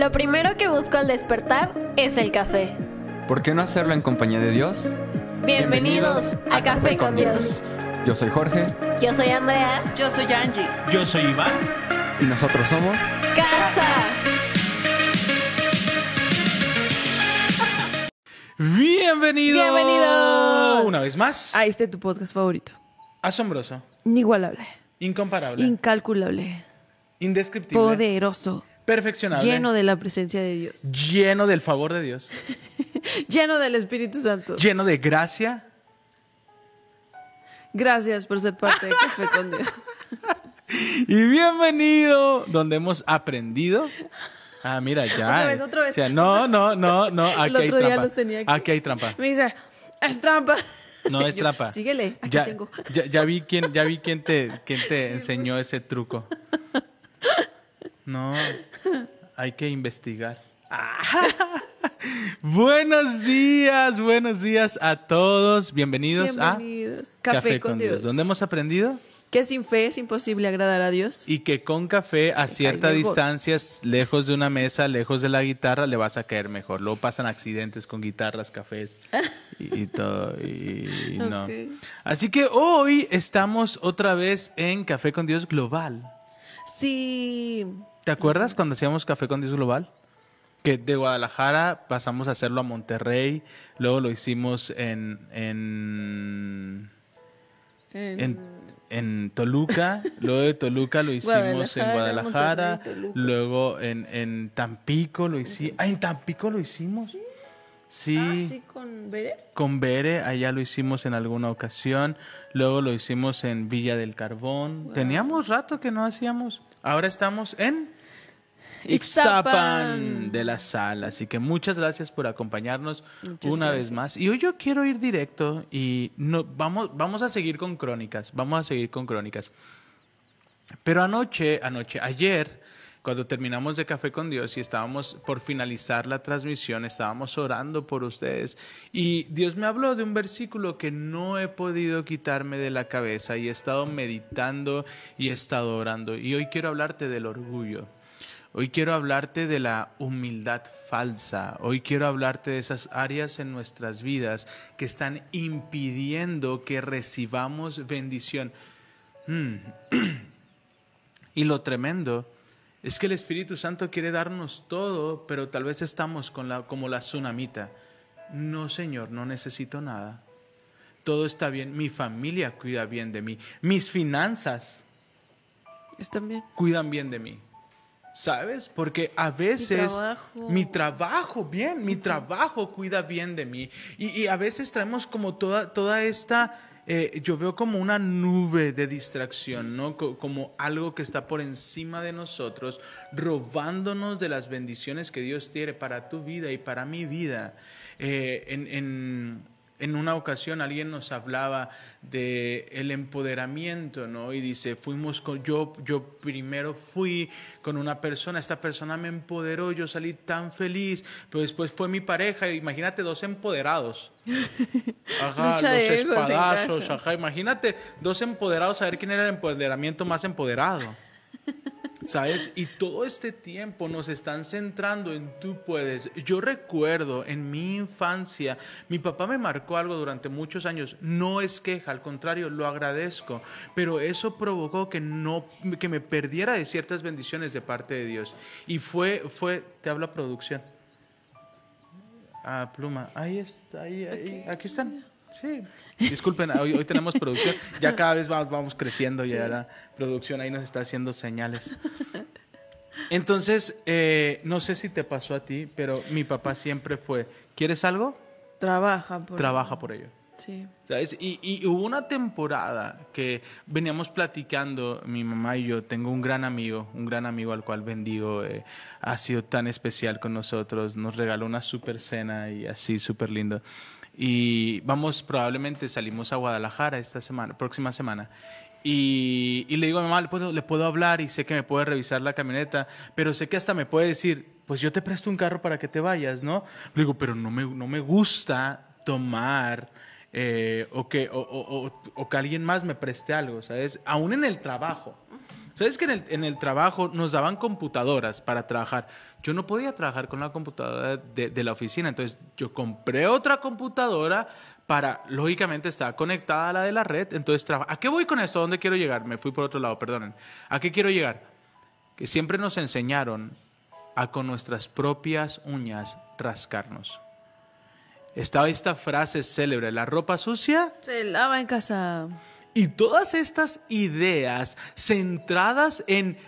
Lo primero que busco al despertar es el café. ¿Por qué no hacerlo en compañía de Dios? Bienvenidos, a, Café, con Dios. Yo soy Jorge Yo soy Andrea. Yo soy Angie. Yo soy Iván. y nosotros somos... Casa. Bienvenidos. Bienvenidos. Una vez más. A este tu podcast favorito. Asombroso. Inigualable. Incomparable. Incalculable. indescriptible. Poderoso. Perfeccionable. Lleno de la presencia de Dios. Lleno del favor de Dios. Lleno del Espíritu Santo. Lleno de gracia. Gracias por ser parte de Café con Dios. Y bienvenido donde hemos aprendido. Ah, mira, ya. Otra vez, otra vez. O sea, no, no, no, no. Aquí El hay día trampa. los tenía aquí. Aquí hay trampa. Me dice, es trampa. No es Yo, trampa. Síguele, aquí ya, tengo. Ya, ya vi quién, ya vi quién te, quién te enseñó ese truco. No, hay que investigar. buenos días, buenos días a todos. Bienvenidos, Bienvenidos. a Café, con, Dios. donde hemos aprendido Que sin fe es imposible agradar a Dios. y que con café a cierta distancia, lejos de una mesa, lejos de la guitarra, le vas a caer mejor. Luego pasan accidentes con guitarras, cafés y, y todo. Y, no. Así que hoy estamos otra vez en Café con Dios Global. Sí. ¿Te acuerdas cuando hacíamos Café con Dios Global? Que de Guadalajara pasamos a hacerlo a Monterrey, luego lo hicimos en, en, En- en, en Toluca, luego de Toluca lo hicimos en Guadalajara, luego en, en Tampico lo hicimos. Ah, en Tampico lo hicimos. Sí. Ah, sí, con Bere. Con Bere, allá lo hicimos en alguna ocasión. Luego lo hicimos en Villa del Carbón. Teníamos rato que no hacíamos. Ahora estamos en Ixtapan de la sala. Así que muchas gracias por acompañarnos Muchas una vez más. Y hoy yo quiero ir directo y no, vamos, vamos a seguir con crónicas. Vamos a seguir con crónicas. Pero anoche, anoche, ayer, cuando terminamos de Café con Dios y estábamos por finalizar la transmisión, estábamos orando por ustedes y Dios me habló de un versículo que no he podido quitarme de la cabeza y he estado meditando y he estado orando. Y hoy quiero hablarte del orgullo. Hoy quiero hablarte de la humildad falsa. Hoy quiero hablarte de esas áreas en nuestras vidas que están impidiendo que recibamos bendición. Mm. Y lo tremendo es que el Espíritu Santo quiere darnos todo, pero tal vez estamos con la, como la tsunamita. No, Señor, no necesito nada. Todo está bien. Mi familia cuida bien de mí. Mis finanzas Están bien. cuidan bien de mí. ¿Sabes? Porque a veces trabajo. mi trabajo, bien, mi trabajo cuida bien de mí. Y, y a veces traemos como toda, toda esta, eh, yo veo como una nube de distracción, ¿no? Co- como algo que está por encima de nosotros, robándonos de las bendiciones que Dios tiene para tu vida y para mi vida. Eh, en, en- en una ocasión alguien nos hablaba de el empoderamiento, ¿no? Y dice, fuimos con yo yo primero fui con una persona, esta persona me empoderó, yo salí tan feliz, pero después fue mi pareja, imagínate dos empoderados. Ajá, los espadazos, ajá, imagínate dos empoderados a ver quién era el empoderamiento más empoderado. ¿Sabes? Y todo este tiempo nos están centrando en tú puedes. Yo recuerdo en mi infancia, mi papá me marcó algo durante muchos años. No es queja, al contrario, lo agradezco. Pero eso provocó que no, que me perdiera de ciertas bendiciones de parte de Dios. Y fue, fue, te habla producción. Ah, pluma. Ahí está, ahí, ahí. Aquí están. Sí. Disculpen, hoy, hoy tenemos producción. Ya cada vez vamos, vamos creciendo y la producción ahí nos está haciendo señales. Entonces, eh, no sé si te pasó a ti, pero mi papá siempre fue, ¿quieres algo? Trabaja por Trabaja por ello. Sí. ¿Sabes? Y, y hubo una temporada que veníamos platicando, mi mamá y yo, tengo un gran amigo, un gran amigo al cual bendigo, eh, ha sido tan especial con nosotros, nos regaló una super cena y así, súper lindo. Y vamos, probablemente salimos a Guadalajara esta semana, próxima semana. Y, y le digo a mi mamá, ¿le puedo, le puedo hablar y sé que me puede revisar la camioneta, pero sé que hasta me puede decir, pues yo te presto un carro para que te vayas, ¿no? Le digo, pero no me, no me gusta tomar eh, o, que, o, o- o- o que alguien más me preste algo, ¿sabes? Aún en el trabajo. ¿Sabes que en el, trabajo nos daban computadoras para trabajar? Yo no podía trabajar con la computadora de, la oficina, entonces yo compré otra computadora para, lógicamente, estar conectada a la de la red, entonces ¿A qué voy con esto? ¿A dónde quiero llegar? Me fui por otro lado, perdonen. ¿A qué quiero llegar? Que siempre nos enseñaron a con nuestras propias uñas rascarnos. Estaba esta frase célebre, la ropa sucia Se lava en casa. Y todas estas ideas centradas en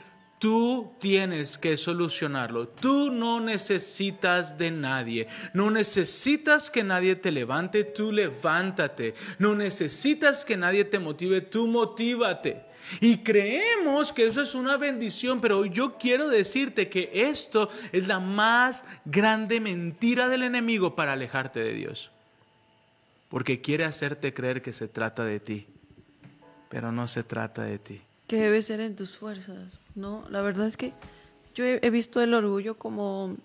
tú tienes que solucionarlo, tú no necesitas de nadie, no necesitas que nadie te levante, tú levántate, no necesitas que nadie te motive, tú motívate. Y creemos que eso es una bendición, pero yo quiero decirte que esto es la más grande mentira del enemigo para alejarte de Dios. Porque quiere hacerte creer que se trata de ti pero no se trata de ti. Que debe ser en tus fuerzas, ¿no? La verdad es que yo he, visto el orgullo como,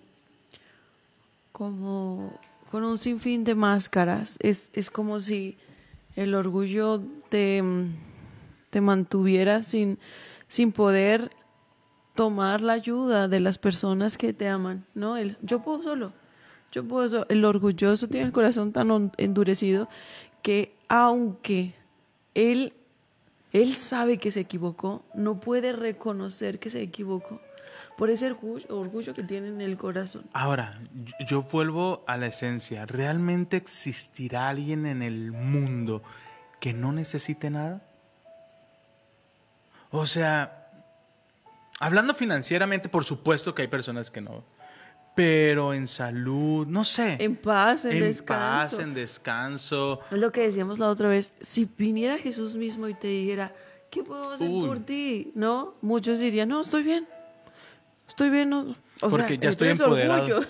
como con un sinfín de máscaras. Es, es como si el orgullo te, te mantuviera sin, sin poder tomar la ayuda de las personas que te aman, ¿no? El, yo puedo solo, yo puedo solo. El orgulloso tiene el corazón tan endurecido que aunque él él sabe que se equivocó, no puede reconocer que se equivocó por ese orgullo, que tiene en el corazón. Ahora, yo vuelvo a la esencia. ¿Realmente existirá alguien en el mundo que no necesite nada? O sea, hablando financieramente, por supuesto que hay personas que no. Pero en salud, no sé. En paz, en, en descanso. paz, en descanso. Es lo que decíamos la otra vez. Si viniera Jesús mismo y te dijera, ¿qué puedo hacer Uy. por ti? ¿No? Muchos dirían, no, estoy bien. Estoy bien. No. O Porque sea, ya estoy empoderado. orgullo.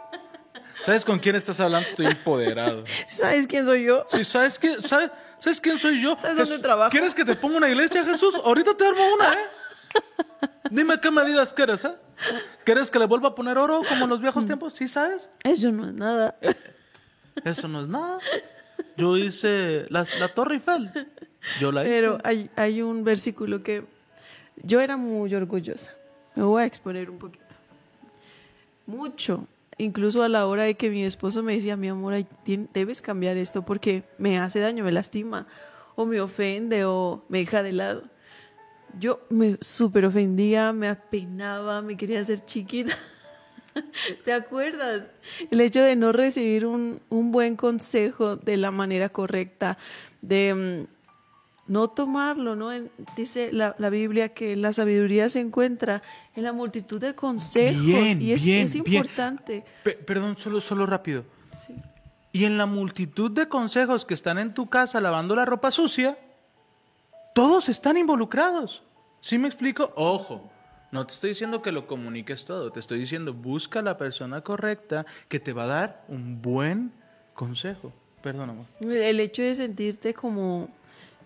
¿Sabes con quién estás hablando? Estoy empoderado. ¿Sabes quién soy yo? Sí, ¿sabes, qué? ¿Sabes, ¿Sabes quién soy yo? ¿Sabes dónde trabajo? ¿Quieres que te ponga una iglesia, Jesús? Ahorita te armo una, ¿eh? Dime qué medidas quieres, ¿eh? ¿Quieres que le vuelva a poner oro como en los viejos tiempos? ¿Sí sabes? Eso no es nada. Eso no es nada. Yo hice la, la Torre Eiffel. Yo la hice. Pero hay, hay un versículo que yo era muy orgullosa. Me voy a exponer un poquito. Mucho. Incluso a la hora de que mi esposo me decía, mi amor, debes cambiar esto porque me hace daño, me lastima, o me ofende, o me deja de lado. Yo me súper ofendía, me apenaba, me quería hacer chiquita. ¿Te acuerdas? El hecho de no recibir un, un buen consejo de la manera correcta, de mm, no tomarlo, ¿no? En- dice la, la Biblia que la sabiduría se encuentra en la multitud de consejos Bien, y es, bien, es importante. Pe- perdón, solo, solo rápido. Sí. Y en la multitud de consejos que están en tu casa lavando la ropa sucia, todos están involucrados. ¿Sí me explico? Ojo, no te estoy diciendo que lo comuniques todo, te estoy diciendo busca a la persona correcta que te va a dar un buen consejo. Perdón, amor. El hecho de sentirte como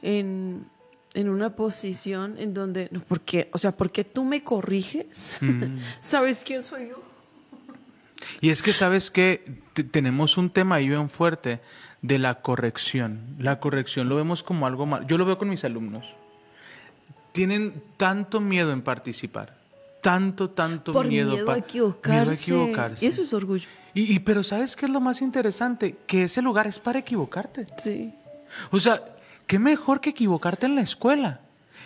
en, en una posición en donde, no, ¿por qué? O sea, ¿por qué tú me corriges? Mm. ¿Sabes quién soy yo? Y es que sabes que tenemos un tema ahí bien fuerte de la corrección. La corrección lo vemos como algo mal. Yo lo veo con mis alumnos. Tienen tanto miedo en participar. Tanto, tanto Por miedo, miedo, a equivocarse. miedo a equivocarse. Y eso es orgullo. Y, y- pero ¿sabes qué es lo más interesante? Que ese lugar es para equivocarte. Sí. O sea, ¿qué mejor que equivocarte en la escuela?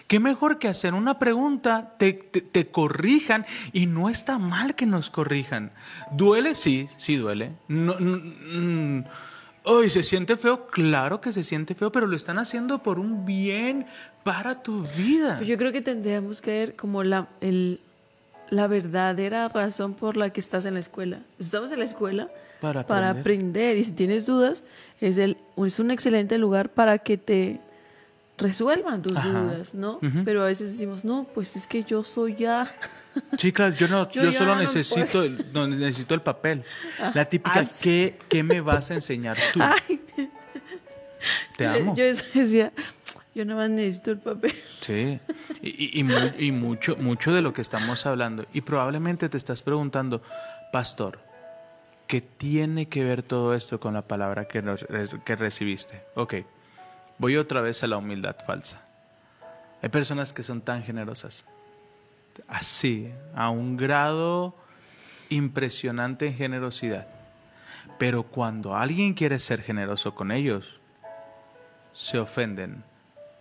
¿Qué mejor que hacer una pregunta, te, te- te corrijan y no está mal que nos corrijan? ¿Duele? Sí, sí duele. No, no, Ay, ¿se siente feo? Claro que se siente feo, pero lo están haciendo por un bien para tu vida. Pues yo creo que tendríamos que ver como la, el, la verdadera razón por la que estás en la escuela. Estamos en la escuela Para para aprender. aprender y si tienes dudas es, el, es un excelente lugar para que te resuelvan tus Ajá. dudas, ¿no? Pero a veces decimos, no, pues es que yo soy ya... Sí, claro, yo no, Yo solo no necesito, no, necesito el papel. La típica, Ah. ¿qué, ¿qué me vas a enseñar tú? Ay, Te amo. Yo eso decía, yo nada más necesito el papel. Sí, y, y- y mu- y mucho, mucho de lo que estamos hablando. Y probablemente te estás preguntando, pastor, ¿qué tiene que ver todo esto con la palabra que, nos- que recibiste? Ok, voy otra vez a la humildad falsa. Hay personas que son tan generosas. Así, a un grado impresionante en generosidad. Pero cuando alguien quiere ser generoso con ellos, se ofenden.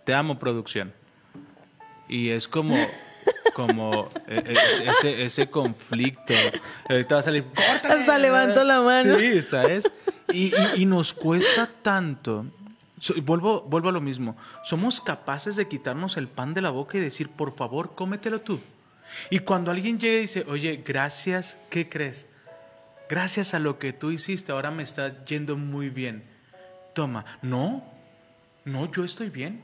Te amo, producción. Y es como, como e- e- ese, ese conflicto. Ahorita va a salir. "Córtale". Hasta levanto la mano. Sí, ¿sabes? Y, y- y nos cuesta tanto. So- vuelvo, vuelvo a lo mismo. Somos capaces de quitarnos el pan de la boca y decir, por favor, cómetelo tú. Y cuando alguien llega y dice, oye, gracias, ¿qué crees? Gracias a lo que tú hiciste, ahora me está yendo muy bien. Toma, no, no, yo estoy bien.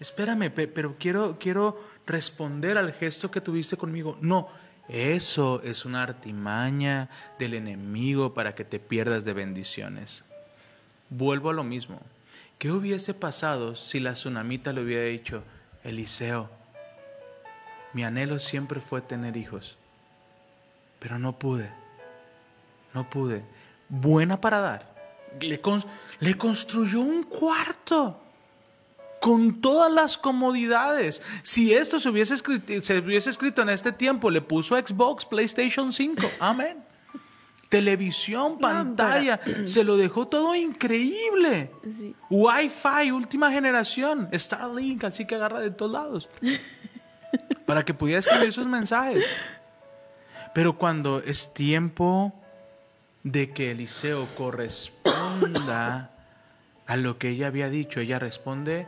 Espérame, pe- pero quiero, quiero responder al gesto que tuviste conmigo. No, eso es una artimaña del enemigo para que te pierdas de bendiciones. Vuelvo a lo mismo. ¿Qué hubiese pasado si la tsunamita le hubiera dicho, Eliseo, mi anhelo siempre fue tener hijos, pero no pude, no pude. Buena para dar. Le, cons- le construyó un cuarto con todas las comodidades. Si esto se hubiese, escrito, se hubiese escrito en este tiempo, le puso Xbox, PlayStation 5. Amén. Televisión, pantalla, se lo dejó todo increíble. Sí. Wi-Fi, última generación, Starlink, así que agarra de todos lados. Para que pudiera escribir sus mensajes. Pero cuando es tiempo de que Eliseo corresponda a lo que ella había dicho, ella responde,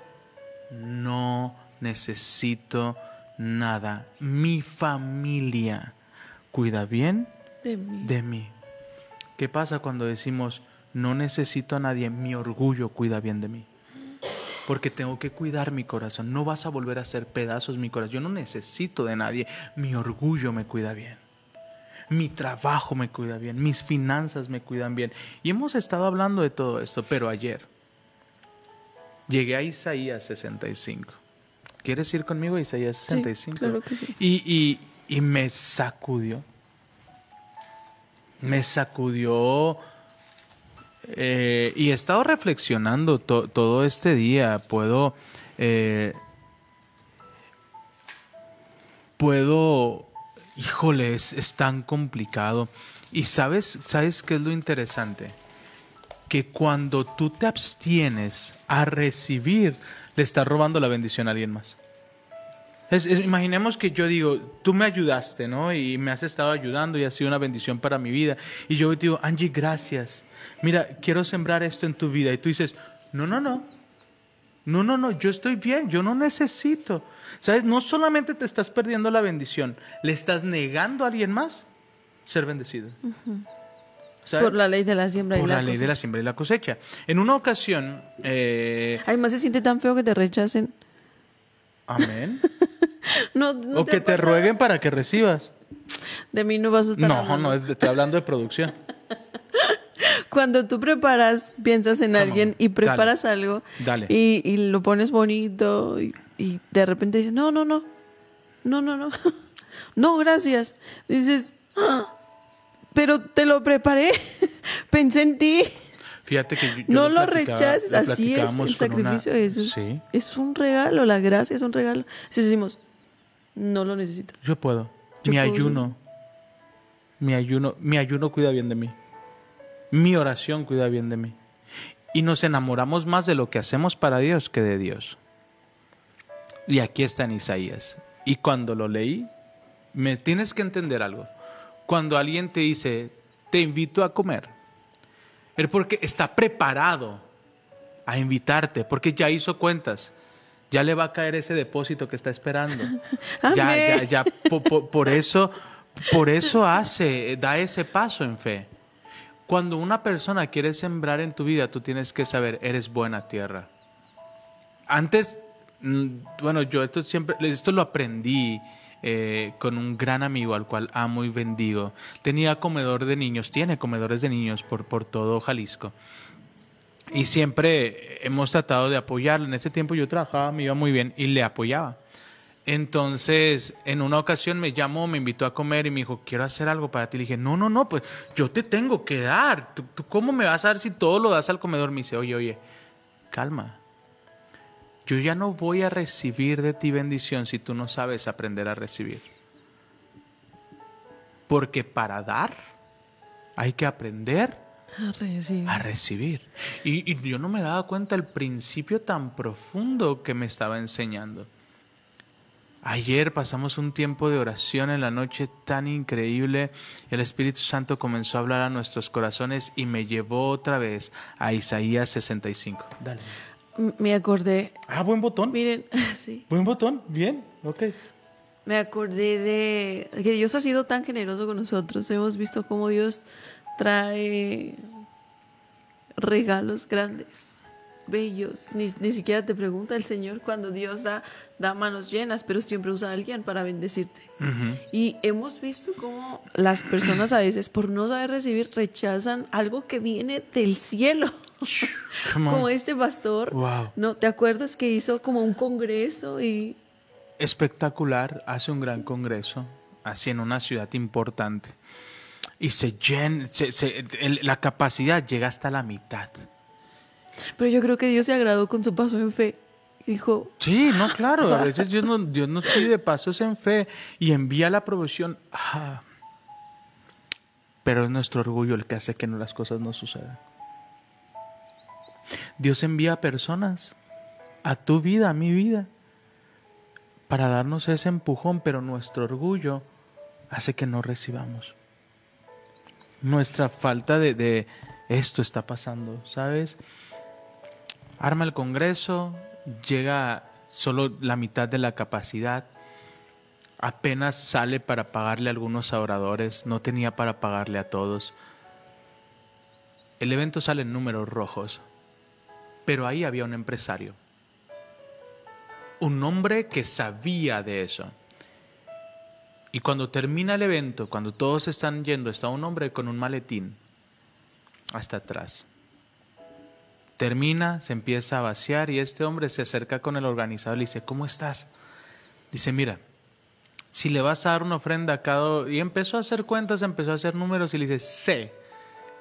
no necesito nada. Mi familia cuida bien De mí. de mí. ¿Qué pasa cuando decimos, no necesito a nadie, mi orgullo cuida bien de mí? Porque tengo que cuidar mi corazón. No vas a volver a hacer pedazos mi corazón. Yo no necesito de nadie. Mi orgullo me cuida bien. Mi trabajo me cuida bien. Mis finanzas me cuidan bien. Y hemos estado hablando de todo esto, pero ayer llegué a Isaías 65. ¿Quieres ir conmigo a Isaías 65? claro que sí. Y, y, y me sacudió. Me sacudió. Eh, y he estado reflexionando to- todo este día. Puedo. eh, puedo. Híjole, es, tan complicado. Y sabes, ¿sabes qué es lo interesante? Que cuando tú te abstienes a recibir, le estás robando la bendición a alguien más. Imaginemos que yo digo, tú me ayudaste, ¿no? Y me has estado ayudando y ha sido una bendición para mi vida. Y yo te digo, Angie, gracias. Mira, quiero sembrar esto en tu vida. Y tú dices, no, no, no. No, no, no, yo estoy bien, yo no necesito. ¿Sabes? No solamente te estás perdiendo la bendición, le estás negando a alguien más ser bendecido. ¿Sabes? Por la ley de la siembra Por y la, la ley de la siembra y la cosecha. En una ocasión, eh, Además se siente tan feo que te rechacen. amén. No, no o que te rueguen para que recibas. De mí no vas a estar No, hablando. no, es- estoy hablando de producción. Cuando tú preparas, piensas en Come alguien on. y preparas algo Dale. Y, y lo pones bonito y, y de repente dices, no, no, no, no, no, no, no, gracias. Dices, "Ah, pero te lo preparé, pensé en ti. Fíjate que yo, yo no lo, rechaces, así es, el una- sacrificio de Jesús. Sí, Es un regalo, la gracia es un regalo. Si decimos, no lo necesito. yo puedo. Yo mi puedo. ayuno, mi ayuno, mi ayuno cuida bien de mí. Mi oración cuida bien de mí. Y nos enamoramos más de lo que hacemos para Dios que de Dios. Y aquí está en Isaías. Y cuando lo leí, me tienes que entender algo. Cuando alguien te dice, te invito a comer, es porque está preparado a invitarte, porque ya hizo cuentas. Ya le va a caer ese depósito que está esperando. ya, ya, ya, po- po- por, eso, por eso hace, da ese paso en fe. Cuando una persona quiere sembrar en tu vida, tú tienes que saber, eres buena tierra. Antes, mm, bueno, yo esto siempre, esto lo aprendí eh, con un gran amigo al cual amo y bendigo. Tenía comedor de niños, tiene comedores de niños por, por todo Jalisco. Y siempre hemos tratado de apoyarlo. En ese tiempo yo trabajaba, me iba muy bien y le apoyaba. Entonces, en una ocasión me llamó, me invitó a comer y me dijo, quiero hacer algo para ti. Le dije, no, no, no, pues yo te tengo que dar. ¿Tú, tú cómo me vas a dar si todo lo das al comedor? Me dice, oye, oye, calma. yo ya no voy a recibir de ti bendición si tú no sabes aprender a recibir. Porque para dar hay que aprender A recibir. a recibir. Y, y yo no me daba cuenta del principio tan profundo que me estaba enseñando. Ayer pasamos un tiempo de oración en la noche tan increíble. El Espíritu Santo comenzó a hablar a nuestros corazones y me llevó otra vez a Isaías 65. Dale. Me acordé, Ah, buen botón. miren, sí, Buen botón. Bien. Ok. me acordé de que Dios ha sido tan generoso con nosotros. Hemos visto cómo Dios trae regalos grandes, bellos. Ni, ni siquiera te pregunta el Señor cuando Dios da, da manos llenas, pero siempre usa a alguien para bendecirte. Y hemos visto cómo las personas a veces, por no saber recibir, rechazan algo que viene del cielo. Como este pastor. Wow. ¿No te acuerdas que hizo como un congreso y espectacular, hace un gran congreso, así en una ciudad importante. Y se llena, se- se- el- la capacidad llega hasta la mitad. Pero yo creo que Dios se agradó con su paso en fe. Dijo, Sí, no, claro, a veces Dios nos, pide pasos en fe y envía la provisión. Ah. Pero es nuestro orgullo el que hace que las cosas no sucedan. Dios envía personas a tu vida, a mi vida, para darnos ese empujón, pero nuestro orgullo hace que no recibamos. Nuestra falta de esto está pasando, ¿sabes? Arma el Congreso, llega solo la mitad de la capacidad, apenas sale para pagarle a algunos oradores, no tenía para pagarle a todos. El evento sale en números rojos, pero ahí había un empresario, un hombre que sabía de eso. Y cuando termina el evento, cuando todos están yendo, está un hombre con un maletín hasta atrás. Termina, se empieza a vaciar y este hombre se acerca con el organizador y le dice, ¿cómo estás? Dice, mira, si le vas a dar una ofrenda a cada... Y empezó a hacer cuentas, empezó a hacer números y le dice, sé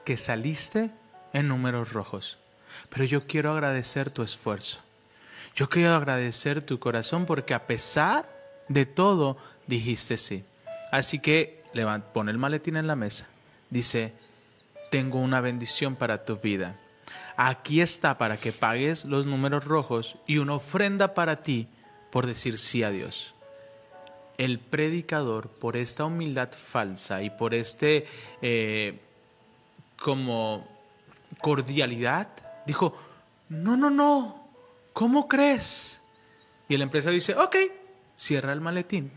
que saliste en números rojos, pero yo quiero agradecer tu esfuerzo. Yo quiero agradecer tu corazón porque a pesar de todo dijiste sí. Así que pone el maletín en la mesa. Dice, tengo una bendición para tu vida. Aquí está para que pagues los números rojos y una ofrenda para ti por decir sí a Dios. El predicador, por esta humildad falsa y por este eh, como cordialidad, dijo, no, no, no, ¿cómo crees? Y el empresario dice, ok, cierra el maletín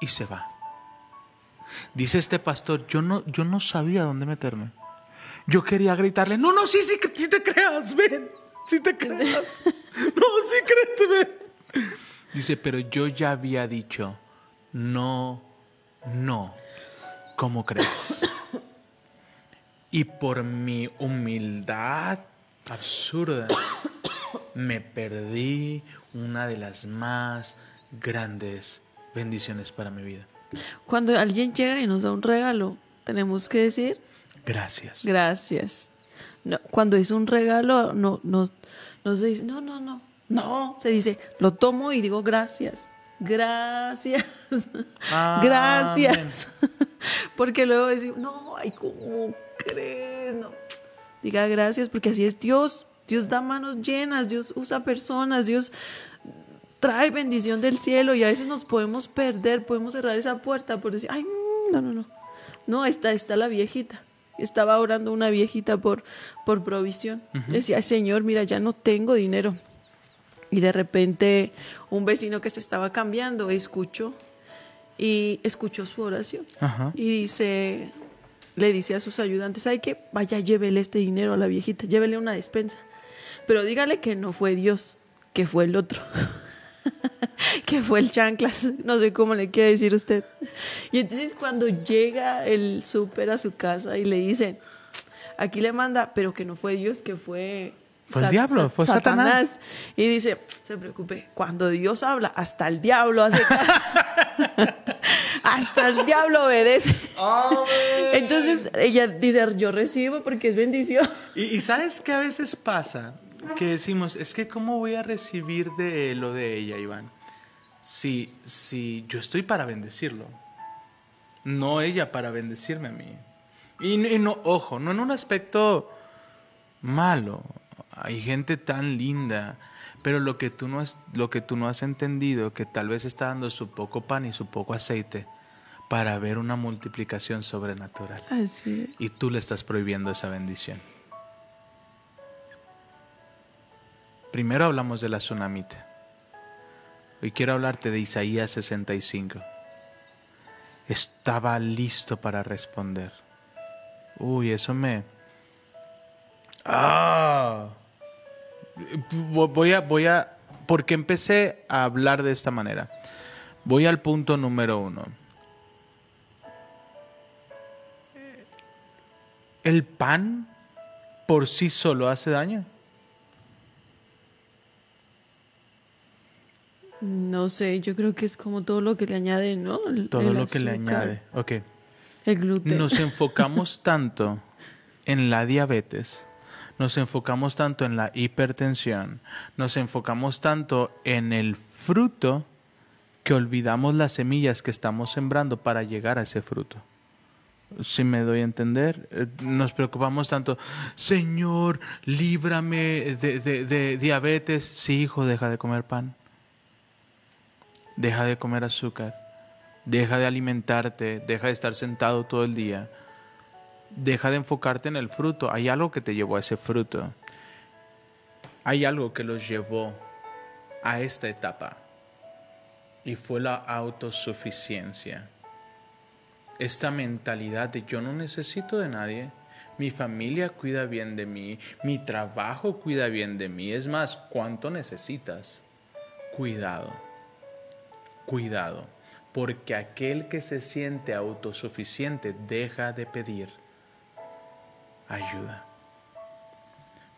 y se va. Dice este pastor, yo no, yo no sabía dónde meterme. Yo quería gritarle, no, no, sí, sí, te creas, ven, sí te creas. No, sí, créete, ven. Dice, pero yo ya había dicho, no, no, ¿cómo crees? Y por mi humildad absurda, me perdí una de las más grandes bendiciones para mi vida. cuando alguien llega y nos da un regalo, tenemos que decir Gracias. gracias. No, cuando es un regalo, no, no, no se dice, no, no, no, no, se dice, lo tomo y digo gracias, gracias, Amén. gracias. Porque luego decimos, no, ay, ¿cómo crees? No. Diga gracias, porque así es Dios. Dios da manos llenas, Dios usa personas, Dios trae bendición del cielo y a veces nos podemos perder, podemos cerrar esa puerta por decir, ay, mm, no, no, no. No, está, está la viejita. Estaba orando una viejita por, por provisión. Decía, "Ay, Señor, mira, ya no tengo dinero. Y de repente un vecino que se estaba cambiando escuchó y escuchó su oración. Ajá. Y dice, le dice a sus ayudantes, hay que vaya, llévele este dinero a la viejita, llévele una despensa. Pero dígale que no fue Dios, que fue el otro. que fue el chanclas, no sé cómo le quiere decir usted. Y entonces cuando llega el súper a su casa y le dicen, aquí le manda, pero que no fue Dios, que fue... Fue el diablo, fue Satanás. Y dice, se preocupe, cuando Dios habla, hasta el diablo hace caso. hasta el diablo obedece. Entonces ella dice, yo recibo porque es bendición. Y, y sabes qué a veces pasa, que decimos, es que ¿cómo voy a recibir de él o de ella, Iván? Si, si yo estoy para bendecirlo, no ella para bendecirme a mí. Y, y no, ojo, no en un aspecto malo. Hay gente tan linda, pero lo que tú no has, lo que tú no has entendido, que tal vez está dando su poco pan y su poco aceite para ver una multiplicación sobrenatural. Así es. Y tú le estás prohibiendo esa bendición. Primero hablamos de la tsunamita. Hoy quiero hablarte de Isaías 65. Estaba listo para responder. Uy, eso me... Ah. Voy a, voy a... ¿Por qué empecé a hablar de esta manera? Voy al punto número uno. ¿El pan por sí solo hace daño? No sé, yo creo que es como todo lo que le añade, ¿no? El- Todo el lo que le añade. Ok. El gluten. Nos enfocamos tanto en la diabetes, nos enfocamos tanto en la hipertensión, nos enfocamos tanto en el fruto que olvidamos las semillas que estamos sembrando para llegar a ese fruto. Si me doy a entender, Eh, nos preocupamos tanto, Señor, líbrame de, de- de diabetes. Sí, hijo, deja de comer pan. Deja de comer azúcar. Deja de alimentarte. Deja de estar sentado todo el día. Deja de enfocarte en el fruto. Hay algo que te llevó a ese fruto. Hay algo que los llevó a esta etapa. Y fue la autosuficiencia. Esta mentalidad de yo no necesito de nadie. Mi familia cuida bien de mí. Mi trabajo cuida bien de mí. Es más, ¿cuánto necesitas? Cuidado. Cuidado. Porque aquel que se siente autosuficiente deja de pedir ayuda.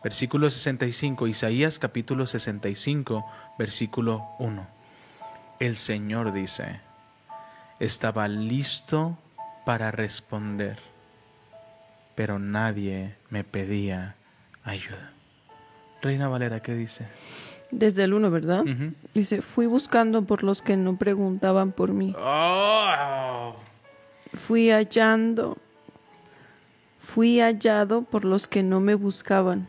Versículo 65, Isaías capítulo 65, versículo 1. El Señor dice, estaba listo para responder, pero nadie me pedía ayuda. Reina Valera, ¿qué dice? Desde el uno, ¿verdad? Ujú. Dice, fui buscando por los que no preguntaban por mí. Oh. Fui hallando, fui hallado por los que no me buscaban.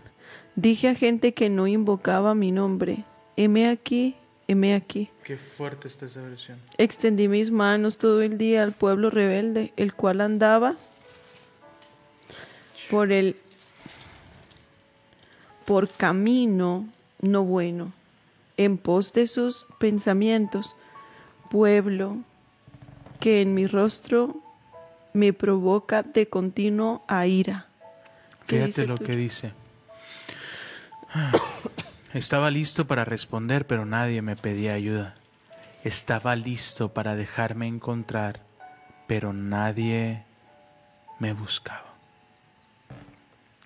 Dije a gente que no invocaba mi nombre, heme aquí, heme aquí. Qué fuerte está esa versión. Extendí mis manos todo el día al pueblo rebelde, el cual andaba por el por camino no bueno, en pos de sus pensamientos, pueblo que en mi rostro me provoca de continuo a ira. ¿Qué Fíjate lo tú? que dice. Estaba listo para responder, pero nadie me pedía ayuda. Estaba listo para dejarme encontrar, pero nadie me buscaba.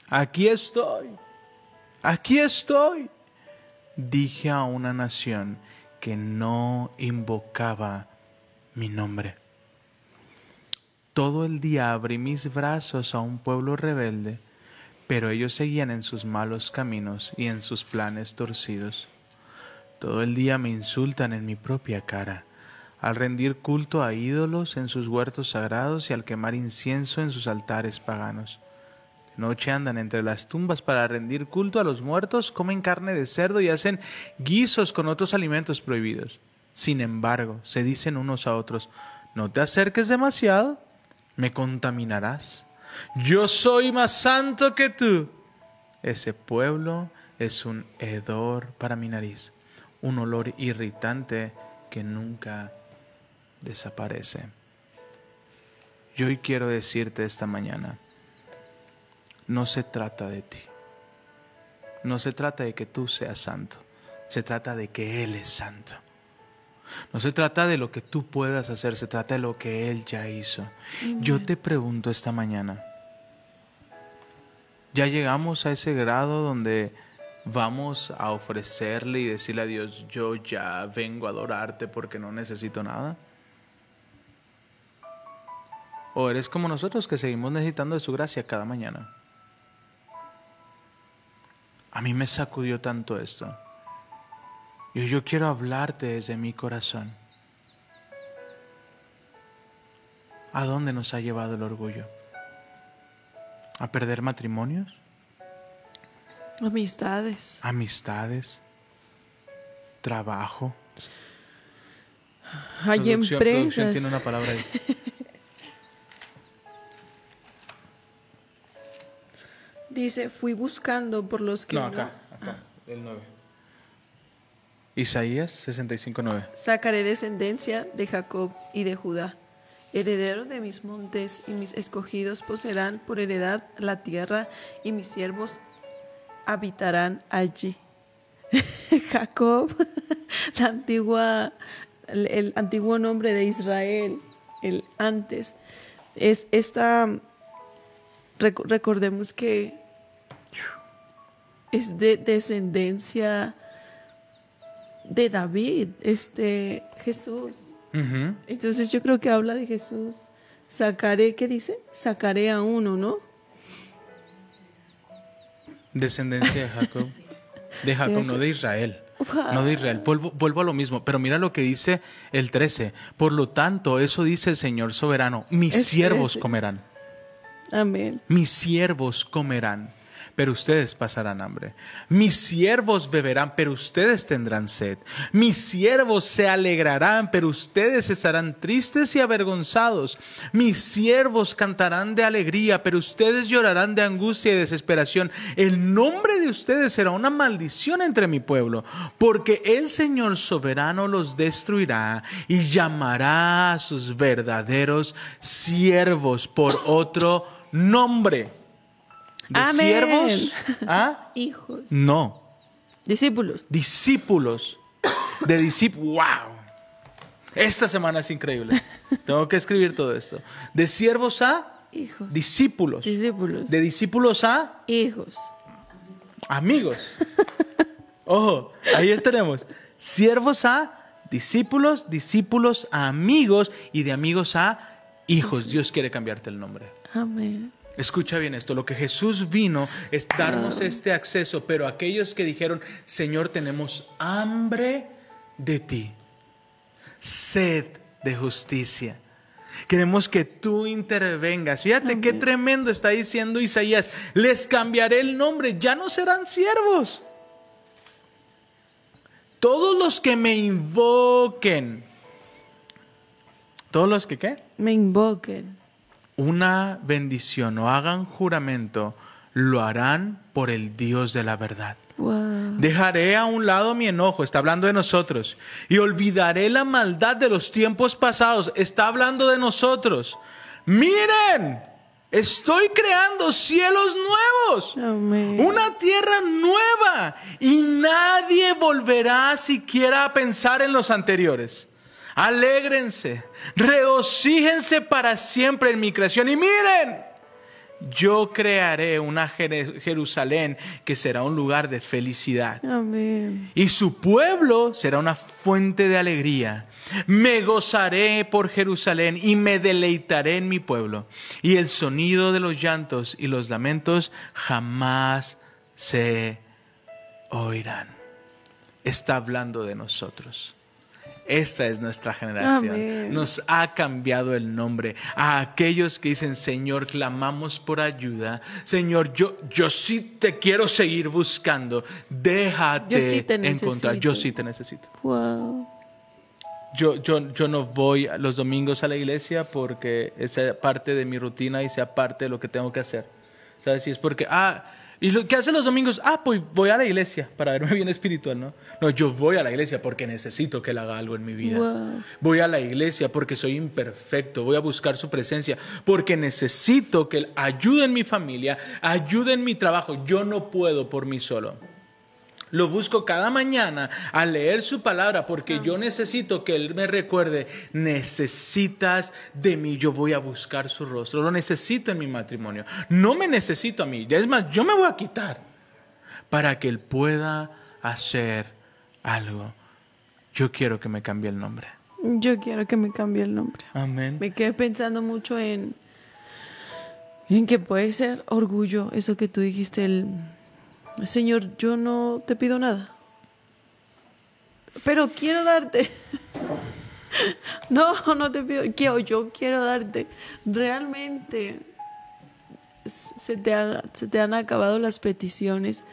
Aquí estoy. Aquí estoy. Dije a una nación que no invocaba mi nombre. Todo el día abrí mis brazos a un pueblo rebelde, pero ellos seguían en sus malos caminos y en sus planes torcidos. Todo el día me insultan en mi propia cara, al rendir culto a ídolos en sus huertos sagrados y al quemar incienso en sus altares paganos. Noche andan entre las tumbas para rendir culto a los muertos, comen carne de cerdo y hacen guisos con otros alimentos prohibidos. Sin embargo, se dicen unos a otros, no te acerques demasiado, me contaminarás. Yo soy más santo que tú. Ese pueblo es un hedor para mi nariz, un olor irritante que nunca desaparece. Yo hoy quiero decirte esta mañana, no se trata de ti, no se trata de que tú seas santo, se trata de que Él es santo. No se trata de lo que tú puedas hacer, se trata de lo que Él ya hizo. Yo te pregunto esta mañana, ¿ya llegamos a ese grado donde vamos a ofrecerle y decirle a Dios, yo ya vengo a adorarte porque no necesito nada? ¿O eres como nosotros que seguimos necesitando de su gracia cada mañana? A mí me sacudió tanto esto. Y yo quiero hablarte desde mi corazón. ¿A dónde nos ha llevado el orgullo? ¿A perder matrimonios? Amistades. ¿Amistades? ¿Trabajo? Hay Producción- producción empresas. tiene una palabra ahí. Dice, fui buscando por los que No, no, acá, acá, el 9. Isaías 65.9. sacaré descendencia de Jacob y de Judá. Heredero de mis montes y mis escogidos poseerán por heredad la tierra y mis siervos habitarán allí. Jacob, la antigua, el, el antiguo nombre de Israel, el antes, es esta, rec- recordemos que es de descendencia de David, este Jesús. Entonces yo creo que habla de Jesús. Sacaré, ¿qué dice? Sacaré a uno, ¿no? Descendencia de Jacob. De Jacob, no de Israel. No de Israel. Vuelvo, vuelvo a lo mismo. Pero mira lo que dice el 13. Por lo tanto, eso dice el Señor soberano. Mis Es siervos 13. comerán. Amén. Mis siervos comerán, pero ustedes pasarán hambre. Mis siervos beberán, pero ustedes tendrán sed. Mis siervos se alegrarán, pero ustedes estarán tristes y avergonzados. Mis siervos cantarán de alegría, pero ustedes llorarán de angustia y desesperación. El nombre de ustedes será una maldición entre mi pueblo, porque el Señor soberano los destruirá y llamará a sus verdaderos siervos por otro nombre. ¿De Amén. siervos? ¿Ah? Hijos. No, Discípulos. discípulos. De discípulos. ¡Wow! Esta semana es increíble. Tengo que escribir todo esto. De siervos a Hijos. discípulos. Discípulos. De discípulos a Hijos. amigos. Ojo, ahí tenemos. Siervos a discípulos, discípulos a amigos y de amigos a hijos. Dios quiere cambiarte el nombre. Amén. Escucha bien esto, lo que Jesús vino es darnos este acceso, pero aquellos que dijeron, Señor, tenemos hambre de ti, sed de justicia. Queremos que tú intervengas. Fíjate qué tremendo está diciendo Isaías. Les cambiaré el nombre, ya no serán siervos. Todos los que me invoquen. ¿Todos los que qué? Me invoquen. Una bendición o hagan juramento, lo harán por el Dios de la verdad. Wow. Dejaré a un lado mi enojo, está hablando de nosotros, y olvidaré la maldad de los tiempos pasados, está hablando de nosotros. Miren, estoy creando cielos nuevos, una tierra nueva, y nadie volverá siquiera a pensar en los anteriores. Alégrense, regocíjense para siempre en mi creación. Y miren, yo crearé una Jerusalén que será un lugar de felicidad. Amén. Y su pueblo será una fuente de alegría. Me gozaré por Jerusalén y me deleitaré en mi pueblo. Y el sonido de los llantos y los lamentos jamás se oirán. Está hablando de nosotros. Esta es nuestra generación. Amén. Nos ha cambiado el nombre. A aquellos que dicen, Señor, clamamos por ayuda. Señor, yo, yo sí te quiero seguir buscando. Déjate Yo sí te encontrar. Yo sí te necesito. Wow. Yo, yo, yo no voy los domingos a la iglesia porque esa parte de mi rutina y sea parte de lo que tengo que hacer. ¿Sabes? Y es porque, ah, ¿y lo que hacen los domingos? Ah, pues voy a la iglesia para verme bien espiritual, ¿no? No, yo voy a la iglesia porque necesito que él haga algo en mi vida. Wow. Voy a la iglesia porque soy imperfecto. Voy a buscar su presencia porque necesito que él ayude en mi familia, ayude en mi trabajo. Yo no puedo por mí solo. Lo busco cada mañana a leer su palabra porque yo necesito que Él me recuerde, necesitas de mí, yo voy a buscar su rostro, lo necesito en mi matrimonio, no me necesito a mí, es más, yo me voy a quitar para que Él pueda hacer algo. Yo quiero que me cambie el nombre. Yo quiero que me cambie el nombre. Amén. Me quedé pensando mucho en, en que puede ser orgullo, eso que tú dijiste, el, Señor, yo no te pido nada, pero quiero darte. No, no te pido, quiero, yo quiero darte. Realmente se te, ha- se te han acabado las peticiones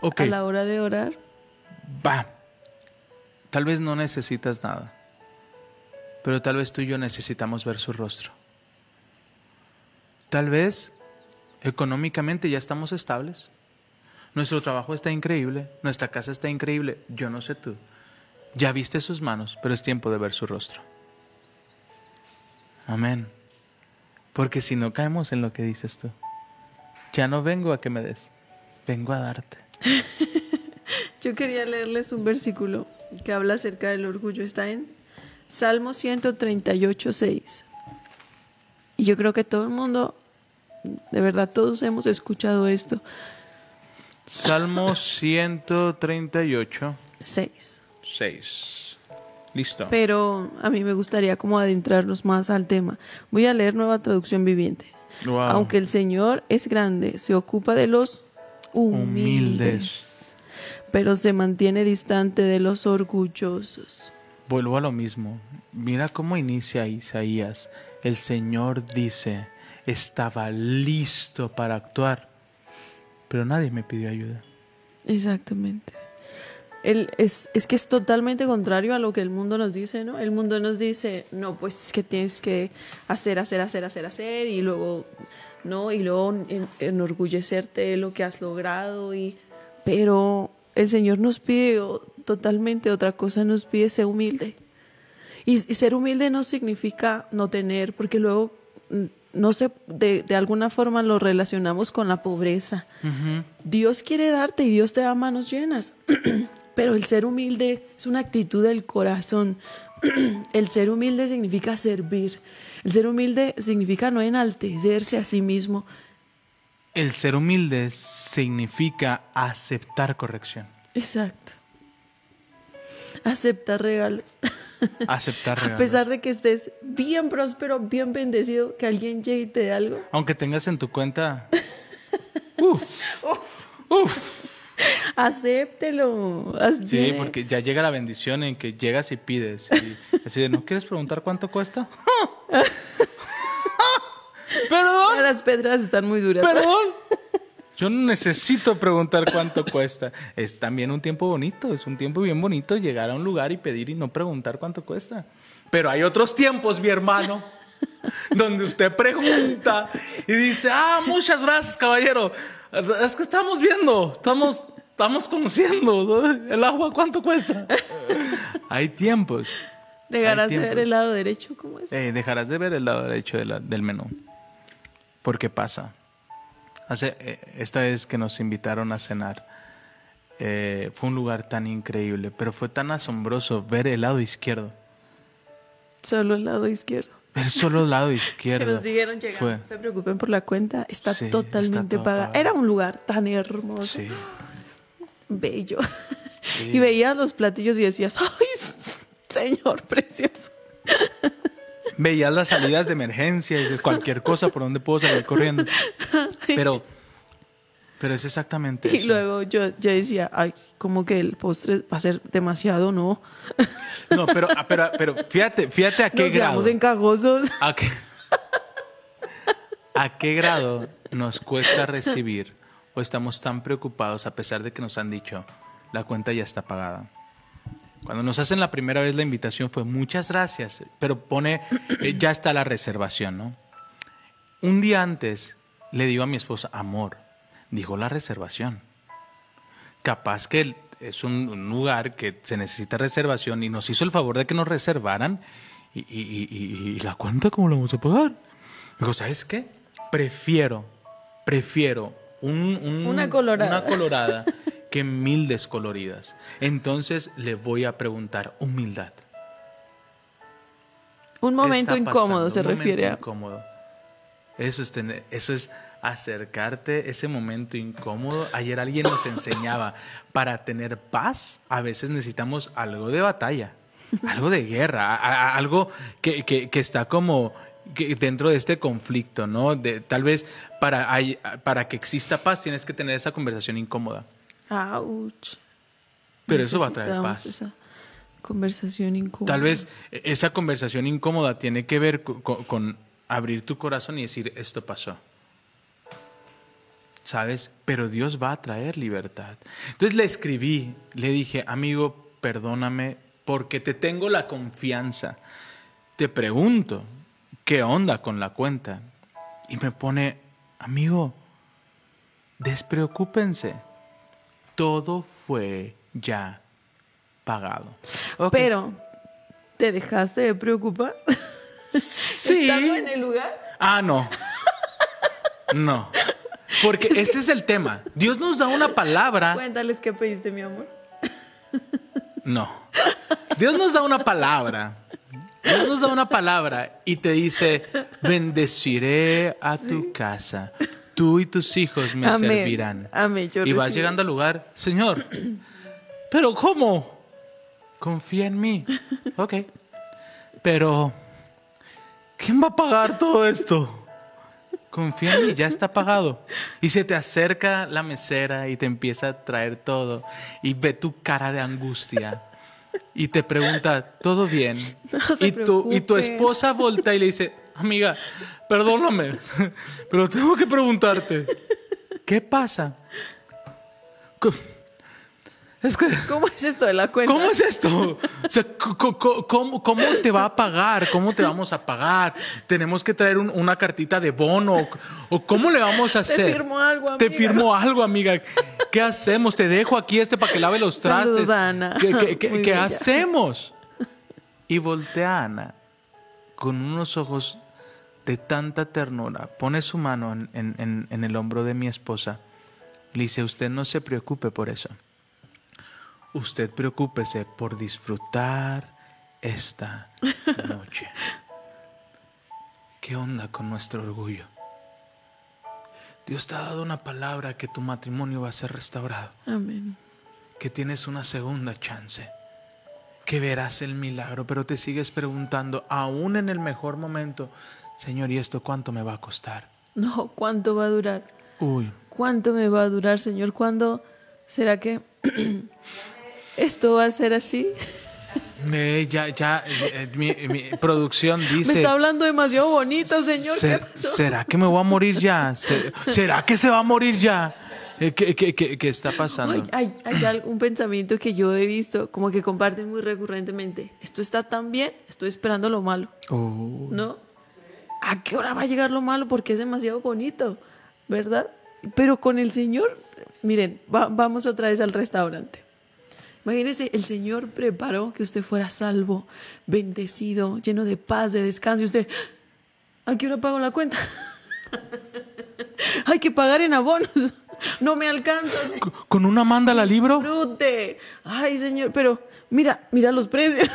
a la hora de orar. va. Tal vez no necesitas nada, pero tal vez tú y yo necesitamos ver su rostro. Tal vez económicamente ya estamos estables. Nuestro trabajo está increíble, nuestra casa está increíble. Yo no sé tú. Ya viste sus manos, pero es tiempo de ver su rostro. Amén. Porque si no caemos en lo que dices tú, ya no vengo a que me des, vengo a darte. Yo quería leerles un versículo que habla acerca del orgullo. Está en Salmo 138, 6. Y yo creo que todo el mundo, de verdad, todos hemos escuchado esto. Salmo 138, 6. 6. Listo. Pero a mí me gustaría como adentrarnos más al tema. Voy a leer nueva traducción viviente. Wow. Aunque el Señor es grande, se ocupa de los humildes, Humildes. pero se mantiene distante de los orgullosos. Vuelvo a lo mismo. Mira cómo inicia Isaías. El Señor dice, estaba listo para actuar, pero nadie me pidió ayuda. Exactamente. El- es, es que es totalmente contrario a lo que el mundo nos dice, ¿no? El mundo nos dice, no, pues es que tienes que hacer, hacer, hacer, hacer, hacer, y luego, ¿no? Y luego en- enorgullecerte de lo que has logrado, y... Pero el Señor nos pide totalmente otra cosa, nos pide ser humilde. Y, y ser humilde no significa no tener, porque luego, mm, no sé, de, de alguna forma lo relacionamos con la pobreza. Dios quiere darte y Dios te da manos llenas. Pero el ser humilde es una actitud del corazón. El ser humilde significa servir. El ser humilde significa no enaltecerse a sí mismo. El ser humilde significa aceptar corrección. Exacto. Aceptar regalos. Aceptar A regalos. pesar de que estés bien próspero, bien bendecido, que alguien llegue y te dé algo. Aunque tengas en tu cuenta... Uf. Uf. Acéptelo. Haz- Sí, porque ya llega la bendición en que llegas y pides. Y así de, ¿no quieres preguntar cuánto cuesta? Perdón, Las pedras están muy duras. perdón. Yo no necesito preguntar cuánto cuesta. Es también un tiempo bonito, es un tiempo bien bonito llegar a un lugar y pedir y no preguntar cuánto cuesta. Pero hay otros tiempos, mi hermano, donde usted pregunta y dice, ah, muchas gracias, caballero. Es que estamos viendo, estamos, estamos conociendo ¿no? el agua, ¿cuánto cuesta? Hay tiempos. Dejarás hay de ver el lado derecho, ¿cómo es? Eh, dejarás de ver el lado derecho de la- del menú. Porque pasa. Hace, eh, esta vez que nos invitaron a cenar, eh, fue un lugar tan increíble, pero fue tan asombroso ver el lado izquierdo. Solo el lado izquierdo. Ver solo el lado Que izquierdo. nos siguieron llegando. Fue. No se preocupen por la cuenta. Está Sí, totalmente está pagada. pagado. Era un lugar tan hermoso, Sí. bello. Sí. Y veías los platillos y decías, ¡ay, señor precioso! Veías las salidas de emergencia y cualquier cosa por donde puedo salir corriendo. Pero, pero es exactamente Y eso. luego yo, yo decía, ay, como que el postre va a ser demasiado, ¿no? No, pero, ah, pero, pero fíjate, fíjate a qué No grado. seamos encajosos. ¿A qué, ¿A qué grado nos cuesta recibir o estamos tan preocupados a pesar de que nos han dicho la cuenta ya está pagada? Cuando nos hacen la primera vez la invitación fue muchas gracias, pero pone eh, ya está la reservación, ¿no? Un día antes le digo a mi esposa, amor, dijo la reservación. Capaz que es un, un lugar que se necesita reservación y nos hizo el favor de que nos reservaran y, y- y- y- y la cuenta cómo la vamos a pagar. Digo, ¿sabes qué? Prefiero, prefiero un- un- Una colorada. una colorada que mil descoloridas. Entonces le voy a preguntar humildad. Un ¿Qué momento incómodo se Un momento a... incómodo. Eso es tener, eso es acercarte ese momento incómodo. Ayer alguien nos enseñaba para tener paz a veces necesitamos algo de batalla, algo de guerra, a- a- algo que, que- que está como que dentro de este conflicto, ¿no? De, tal vez para, hay- para que exista paz tienes que tener esa conversación incómoda. Ouch. Pero eso va a traer paz. Esa conversación incómoda. Tal vez eh, esa conversación incómoda tiene que ver co- co- con, abrir tu corazón y decir, esto pasó. ¿Sabes? Pero Dios va a traer libertad. Entonces le escribí, le dije, amigo, perdóname porque te tengo la confianza. Te pregunto, ¿qué onda con la cuenta? Y me pone, amigo, despreocúpense. Todo fue ya pagado. Pero, ¿te dejaste de preocupar? Sí. Estando en el lugar. Ah, no. No. Porque ese es el tema. Dios nos da una palabra. Cuéntales qué pediste, mi amor. No. Dios nos da una palabra. Dios nos da una palabra y te dice, bendeciré a tu casa. Tú y tus hijos me Amén. servirán. Amén, yo y vas recibí. llegando al lugar, Señor, pero ¿cómo? Confía en mí. Ok. Pero, ¿quién va a pagar todo esto? Confía en mí, ya está pagado. Y se te acerca la mesera y te empieza a traer todo. Y ve tu cara de angustia. Y te pregunta, ¿todo bien? se y, tu, y tu esposa volta y le dice, amiga, perdóname, pero tengo que preguntarte, ¿qué pasa? Co- Es que... ¿Cómo es esto de la cuenta? ¿Cómo es esto? O sea, ¿cómo, cómo te va a pagar? ¿Cómo te vamos a pagar? ¿Tenemos que traer un- una cartita de bono? ¿O cómo le vamos a hacer? firmo algo, Te amiga. firmo algo, amiga. ¿Qué hacemos? Te dejo aquí este para que lave los trastes. Saludos a Ana. ¿Qué, qué- hacemos? Y voltea Ana con unos ojos de tanta ternura. Pone su mano en, en- en- en el hombro de mi esposa. Le dice, usted no se preocupe por eso. Usted preocúpese por disfrutar esta noche. ¿Qué onda con nuestro orgullo? Dios te ha dado una palabra que tu matrimonio va a ser restaurado, Amén. que tienes una segunda chance, que verás el milagro, pero te sigues preguntando, aún en el mejor momento, Señor, ¿y esto cuánto me va a costar? No, ¿cuánto va a durar? Uy, ¿Cuánto me va a durar, Señor? ¿Cuándo será que esto va a ser así? eh, ya, ya, eh, mi, mi producción dice... Me está hablando demasiado bonito, Señor. ¿Qué ¿Ser- pasó? ¿Será que me voy a morir ya? ¿Se- ¿Será que se va a morir ya? Eh, ¿Qué, qué- qué- qué está pasando? Ay, hay, hay algún pensamiento que yo he visto, como que comparten muy recurrentemente. Esto está tan bien, estoy esperando lo malo, Oh, ¿no? ¿A qué hora va a llegar lo malo? Porque es demasiado bonito, ¿verdad? Pero con el Señor, miren, va- vamos otra vez al restaurante. Imagínense, el Señor preparó que usted fuera salvo, bendecido, lleno de paz, de descanso. Y usted, ¿a qué hora pago la cuenta? Hay que pagar en abonos. No me alcanza. ¿Con una manda la libro? Disfrute. Ay, señor, pero mira, mira los precios.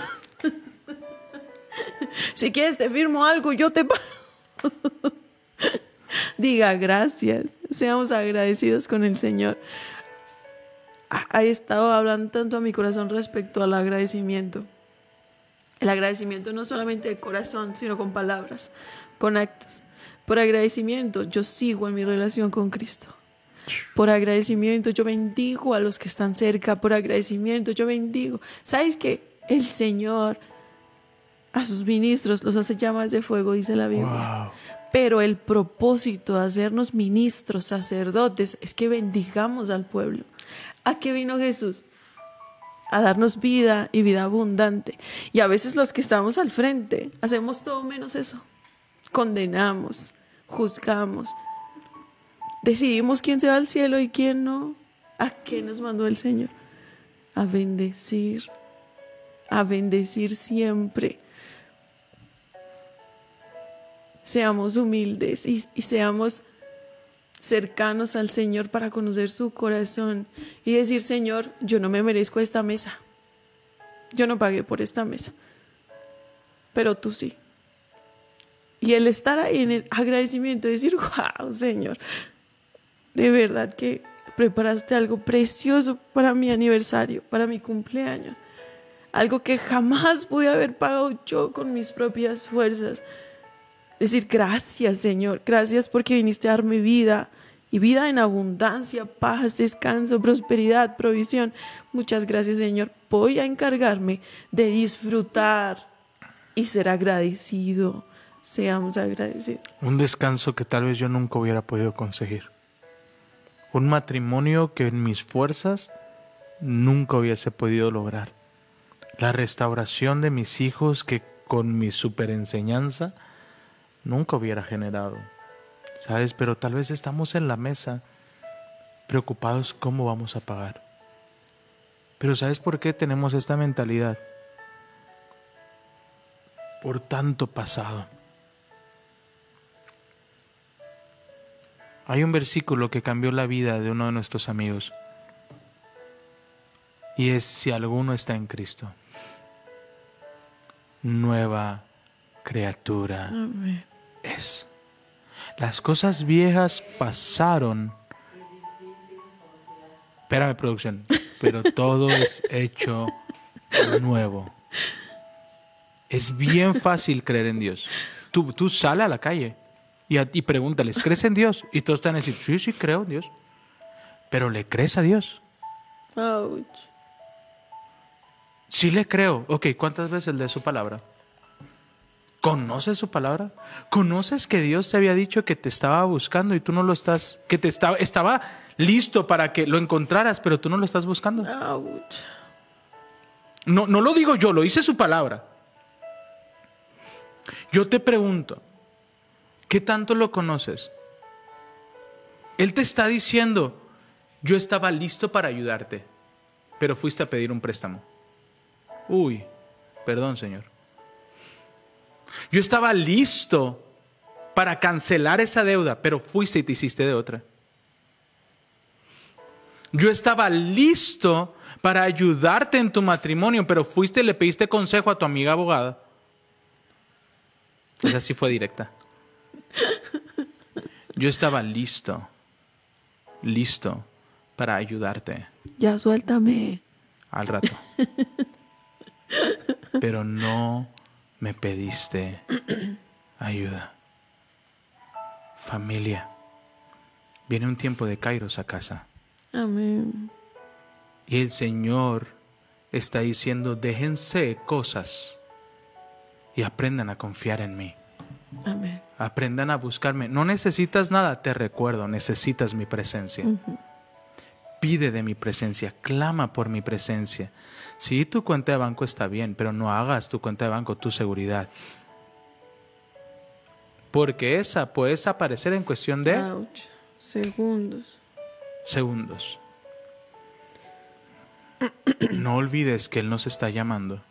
si quieres te firmo algo, yo te pago. Diga gracias. Seamos agradecidos con el Señor. Ha ha estado hablando tanto a mi corazón respecto al agradecimiento. El agradecimiento no solamente de corazón, sino con palabras, con actos. Por agradecimiento yo sigo en mi relación con Cristo. Por agradecimiento yo bendigo a los que están cerca. Por agradecimiento yo bendigo. ¿Sabes que el Señor a sus ministros los hace llamas de fuego, dice la Biblia? Wow. Pero el propósito de hacernos ministros, sacerdotes, es que bendigamos al pueblo. ¿A qué vino Jesús? A darnos vida y vida abundante. Y a veces los que estamos al frente hacemos todo menos eso. Condenamos, juzgamos, decidimos quién se va al cielo y quién no. ¿A qué nos mandó el Señor? A bendecir, a bendecir siempre seamos humildes y, seamos cercanos al Señor para conocer su corazón y decir, Señor, yo no me merezco esta mesa. Yo no pagué por esta mesa, pero tú sí. Y el estar ahí en el agradecimiento, decir, wow, Señor, de verdad que preparaste algo precioso para mi aniversario, para mi cumpleaños. Algo que jamás pude haber pagado yo con mis propias fuerzas Decir gracias, Señor. Gracias porque viniste a darme vida y vida en abundancia, paz, descanso, prosperidad, provisión. Muchas gracias, Señor. Voy a encargarme de disfrutar y ser agradecido. Seamos agradecidos. Un descanso que tal vez yo nunca hubiera podido conseguir. Un matrimonio que en mis fuerzas nunca hubiese podido lograr. La restauración de mis hijos que con mi super enseñanza nunca hubiera generado. ¿Sabes? Pero tal vez estamos en la mesa preocupados cómo vamos a pagar. Pero ¿sabes por qué tenemos esta mentalidad? Por tanto pasado. Hay un versículo que cambió la vida de uno de nuestros amigos. Y es si alguno está en Cristo. Nueva criatura Amén. Es. Las cosas viejas pasaron. Espérame, producción. Pero todo es hecho nuevo. Es bien fácil creer en Dios. Tú, tú sale a la calle y, a- y pregúntales, ¿crees en Dios? Y todos están a decir, sí, sí, creo en Dios. Pero ¿le crees a Dios? Ouch. Sí le creo. Ok, ¿cuántas veces lee su palabra? ¿Conoces su palabra? ¿Conoces que Dios te había dicho que te estaba buscando y tú no lo estás, que te estaba, estaba listo para que lo encontraras, pero tú no lo estás buscando? No, no lo digo yo, lo dice su palabra. Yo te pregunto, ¿qué tanto lo conoces? Él te está diciendo, yo estaba listo para ayudarte, pero fuiste a pedir un préstamo. Uy, perdón, Señor. Yo estaba listo para cancelar esa deuda, pero fuiste y te hiciste de otra. Yo estaba listo para ayudarte en tu matrimonio, pero fuiste y le pediste consejo a tu amiga abogada. Esa sí fue directa. Yo estaba listo, listo para ayudarte Ya suéltame. al rato. Pero no me pediste ayuda. Familia, viene un tiempo de Kairos a casa. Amén. Y el Señor está diciendo, déjense cosas y aprendan a confiar en mí. Amén. Aprendan a buscarme. No necesitas nada, te recuerdo, necesitas mi presencia. Pide de mi presencia, clama por mi presencia. Sí, tu cuenta de banco está bien, pero no hagas tu cuenta de banco tu seguridad. Porque esa puede desaparecer en cuestión de Ouch. Segundos. segundos. No olvides que Él nos está llamando.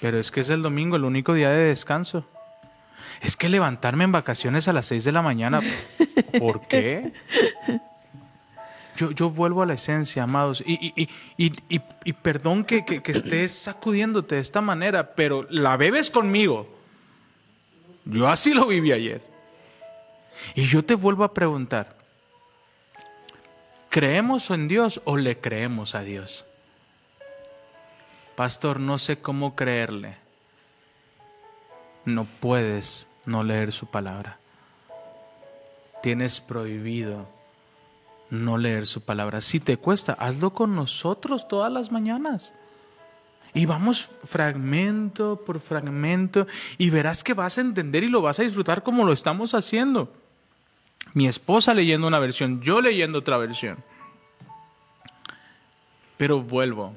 Pero es que es el domingo, el único día de descanso. Es que levantarme en vacaciones a las 6 de la mañana. ¿Por qué? Yo, yo vuelvo a la esencia, amados. Y, y, y, y, y- perdón que, que, que estés sacudiéndote de esta manera, pero la bebes conmigo. Yo así lo viví ayer. Y yo te vuelvo a preguntar, ¿creemos en Dios o le creemos a Dios? Pastor, no sé cómo creerle. No puedes no leer su palabra. Tienes prohibido no leer su palabra. Si te cuesta, hazlo con nosotros todas las mañanas. Y vamos fragmento por fragmento y verás que vas a entender y lo vas a disfrutar como lo estamos haciendo. Mi esposa leyendo una versión, yo leyendo otra versión. Pero vuelvo,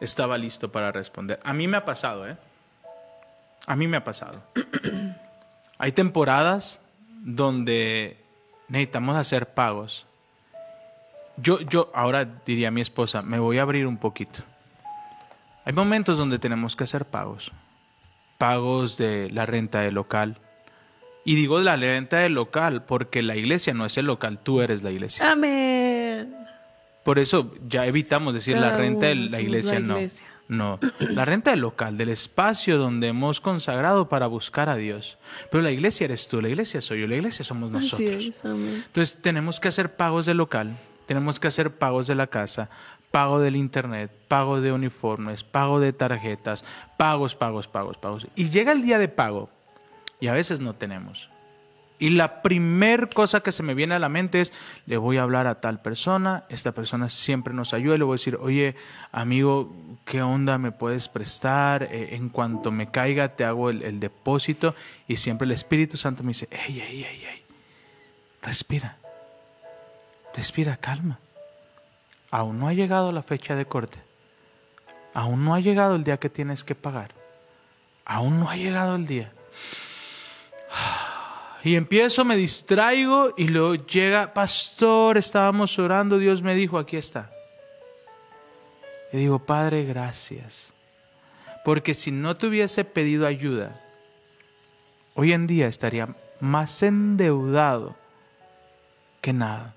estaba listo para responder. A mí me ha pasado, ¿eh? A mí me ha pasado. Hay temporadas donde necesitamos hacer pagos. Yo, yo, ahora diría mi esposa, me voy a abrir un poquito. Hay momentos donde tenemos que hacer pagos. Pagos de la renta del local. Y digo la renta del local porque la iglesia no es el local, tú eres la iglesia. Amén. Por eso ya evitamos decir la renta de la iglesia, la no. iglesia. No, la renta del local, del espacio donde hemos consagrado para buscar a Dios. Pero la iglesia eres tú, la iglesia soy yo, la iglesia somos Así nosotros. es, amén. Entonces tenemos que hacer pagos del local, tenemos que hacer pagos de la casa, pago del internet, pago de uniformes, pago de tarjetas, pagos, pagos, pagos, pagos. Y llega el día de pago y a veces no tenemos. Y la primer cosa que se me viene a la mente es, le voy a hablar a tal persona, esta persona siempre nos ayuda, le voy a decir, oye, amigo, ¿qué onda me puedes prestar? Eh, en cuanto me caiga, te hago el, el depósito. Y siempre el Espíritu Santo me dice, ey, ey, ey, ey, respira, respira, calma. Aún no ha llegado la fecha de corte. Aún no ha llegado el día que tienes que pagar. Aún no ha llegado el día. Y empiezo, me distraigo y luego llega, pastor, estábamos orando, Dios me dijo, aquí está. Y digo, Padre, gracias. Porque si no te hubiese pedido ayuda, hoy en día estaría más endeudado que nada.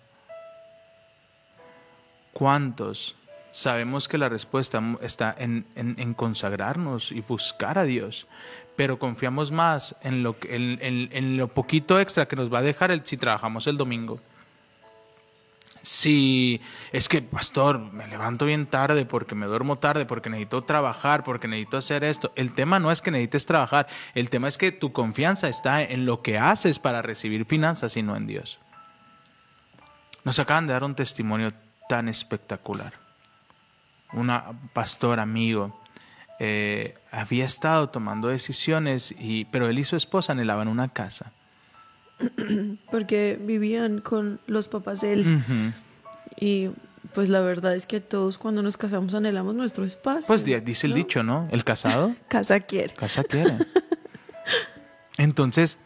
¿Cuántos sabemos que la respuesta está en, consagrarnos y buscar a Dios? Pero confiamos más en lo, poquito extra que nos va a dejar si trabajamos el domingo. Si es que, pastor, me levanto bien tarde porque me duermo tarde, porque necesito trabajar, porque necesito hacer esto. El tema no es que necesites trabajar, el tema es que tu confianza está en lo que haces para recibir finanzas y no en Dios. Nos acaban de dar un testimonio tan espectacular. Una pastor amigo eh, había estado tomando decisiones, y, pero él y su esposa anhelaban una casa. Porque vivían con los papás de él. Y pues la verdad es que todos cuando nos casamos anhelamos nuestro espacio. Pues di- dice el ¿no? dicho, ¿no? El casado Casa quiere. casa quiere. Entonces,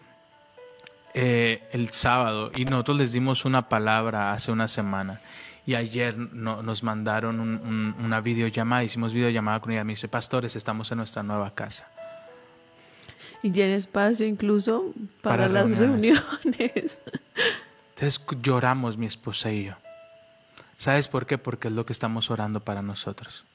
eh, el sábado, y nosotros les dimos una palabra hace una semana, y ayer no- nos mandaron un- un- una videollamada, hicimos videollamada con ella, me dice, pastores, estamos en nuestra nueva casa. Y tiene espacio incluso para, Para las reuniones. reuniones. Entonces lloramos mi esposa y yo. ¿Sabes por qué? Porque es lo que estamos orando para nosotros.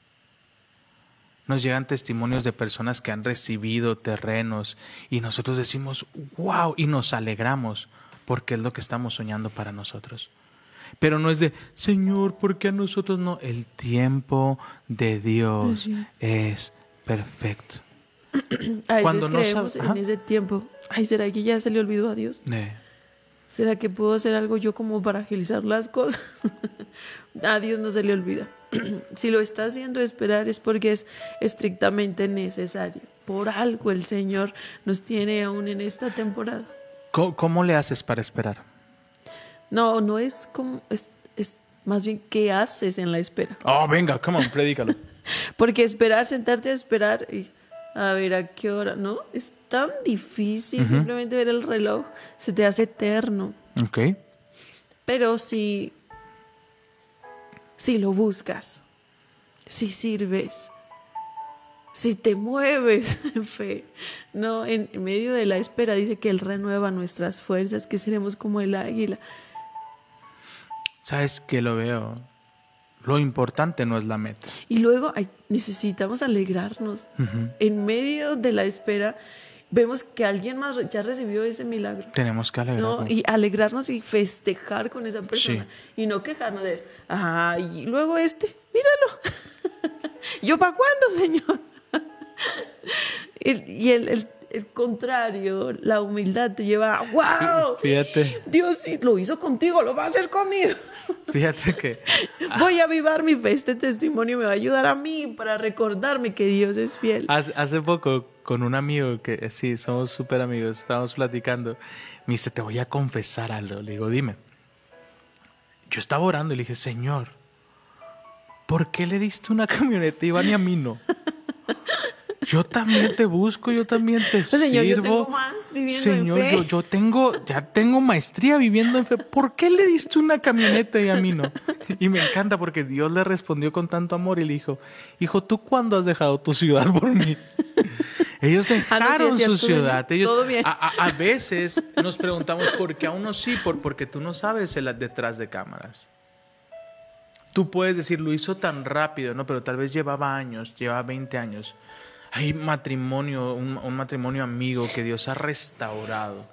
Nos llegan testimonios de personas que han recibido terrenos y nosotros decimos, wow, y nos alegramos porque es lo que estamos soñando para nosotros. Pero no es de, Señor, ¿por qué a nosotros no? El tiempo de Dios es perfecto. A Cuando veces no creemos ajá. en ese tiempo. Ay, ¿será que ya se le olvidó a Dios? Eh, ¿Será que puedo hacer algo yo como para agilizar las cosas? a Dios no se le olvida. si lo está haciendo esperar es porque es estrictamente necesario. Por algo el Señor nos tiene aún en esta temporada. ¿Cómo, cómo le haces para esperar? No, no es como, es, es más bien qué haces en la espera. Oh, venga, come on, predícalo. Porque esperar, sentarte a esperar y a ver a qué hora, ¿no? Es tan difícil simplemente ver el reloj, se te hace eterno. ok. Pero si, si lo buscas, si sirves, si te mueves en fe, no, en medio de la espera dice que Él renueva nuestras fuerzas, que seremos como el águila. ¿Sabes que lo veo? Lo importante no es la meta. Y luego ay, necesitamos alegrarnos. En medio de la espera, vemos que alguien más ya recibió ese milagro. Tenemos que alegrarnos. ¿no? Y alegrarnos y festejar con esa persona. Y no quejarnos de, ah, y luego este, míralo. ¿Yo para cuándo, Señor? y y el, el- el contrario, la humildad te lleva, wow. Fíjate, Dios sí lo hizo contigo, lo va a hacer conmigo. fíjate que Voy a avivar mi fe. Este testimonio me va a ayudar a mí para recordarme que Dios es fiel. hace, hace poco con un amigo que eh, sí, somos súper amigos, estábamos platicando, me dice, te voy a confesar algo. Le digo, dime. Yo estaba orando y le dije, Señor, ¿por qué le diste una camioneta a Iván y a mí no? Yo también te busco, yo también te Pues, Señor, yo sirvo. tengo más viviendo en Señor, fe. yo, yo tengo, ya tengo maestría viviendo en fe. ¿Por qué le diste una camioneta y a mí no? Y me encanta porque Dios le respondió con tanto amor y le dijo, hijo, ¿tú cuándo has dejado tu ciudad por mí? Ellos Ah, no, sí, dejaron cierto, su ciudad. Ellos, Todo bien. A, a- a veces nos preguntamos por qué a unos sí, por, porque tú no sabes el detrás de cámaras. Tú puedes decir, lo hizo tan rápido, ¿no? Pero tal vez llevaba años, llevaba 20 años. Hay matrimonio, un, un matrimonio amigo que Dios ha restaurado.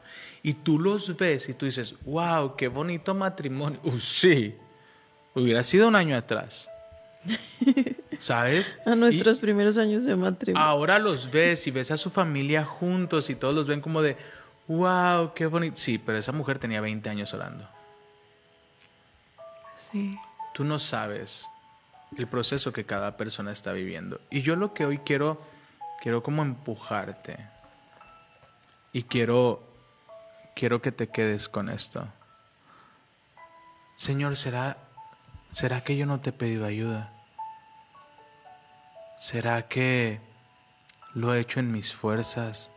Y tú los ves y tú dices, wow, qué bonito matrimonio. Uh, sí, hubiera sido un año atrás. ¿Sabes? A nuestros primeros años de matrimonio. Ahora los ves y ves a su familia juntos y todos los ven como de, wow, qué bonito. Sí, pero esa mujer tenía 20 años orando. Sí. Tú no sabes el proceso que cada persona está viviendo. Y yo lo que hoy quiero, quiero como empujarte. Y quiero, quiero que te quedes con esto. Señor, ¿será, ¿será que yo no te he pedido ayuda? ¿Será que lo he hecho en mis fuerzas?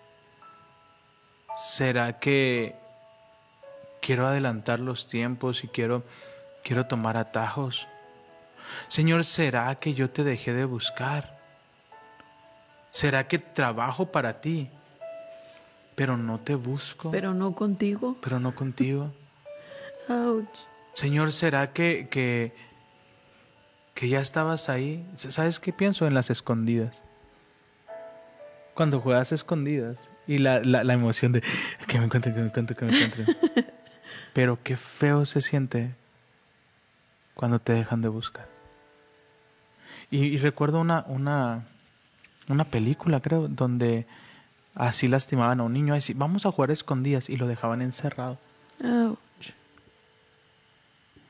¿Será que quiero adelantar los tiempos y quiero, quiero tomar atajos? Señor, ¿será que yo te dejé de buscar? ¿Será que trabajo para ti, pero no te busco, Pero no contigo. pero no contigo? Ouch. Señor, ¿será que, que, que ya estabas ahí? ¿Sabes qué pienso en las escondidas? Cuando juegas escondidas y la, la, la emoción de que me encuentre, que me encuentre, que me encuentre. Pero qué feo se siente cuando te dejan de buscar. Y, y recuerdo una, una, una película, creo, donde así lastimaban a un niño. Así, vamos a jugar escondidas y lo dejaban encerrado.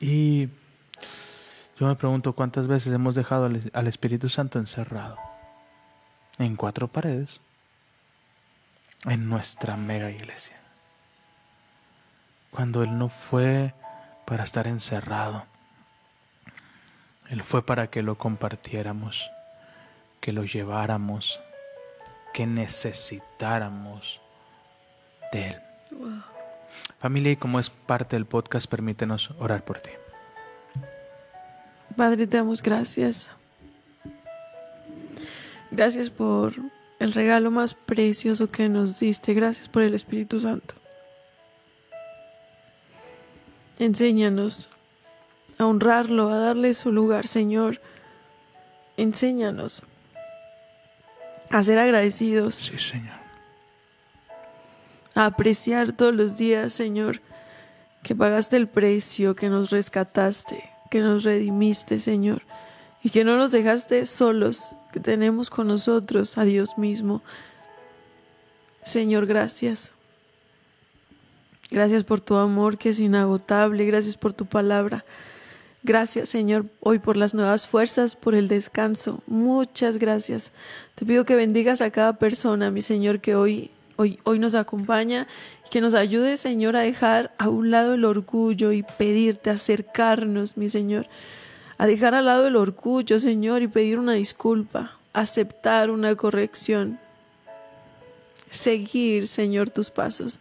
Y yo me pregunto cuántas veces hemos dejado al, al Espíritu Santo encerrado en cuatro paredes en nuestra mega iglesia. Cuando Él no fue para estar encerrado, Él fue para que lo compartiéramos, que lo lleváramos, que necesitáramos de Él. Familia, y como es parte del podcast, permítenos orar por ti. Padre, te damos gracias. Gracias por el regalo más precioso que nos diste. Gracias por el Espíritu Santo. Enséñanos a honrarlo, a darle su lugar, Señor. Enséñanos a ser agradecidos, Sí, Señor. a apreciar todos los días, Señor, que pagaste el precio, que nos rescataste, que nos redimiste, Señor, y que no nos dejaste solos, que tenemos con nosotros a Dios mismo. Señor, gracias. Gracias por tu amor que es inagotable, gracias por tu palabra. Gracias, Señor, hoy por las nuevas fuerzas, por el descanso. Muchas gracias. Te pido que bendigas a cada persona, mi Señor, que hoy, hoy, hoy nos acompaña y que nos ayude, Señor, a dejar a un lado el orgullo y pedirte acercarnos, mi Señor. A dejar al lado el orgullo, Señor, y pedir una disculpa, aceptar una corrección. Seguir, Señor, tus pasos.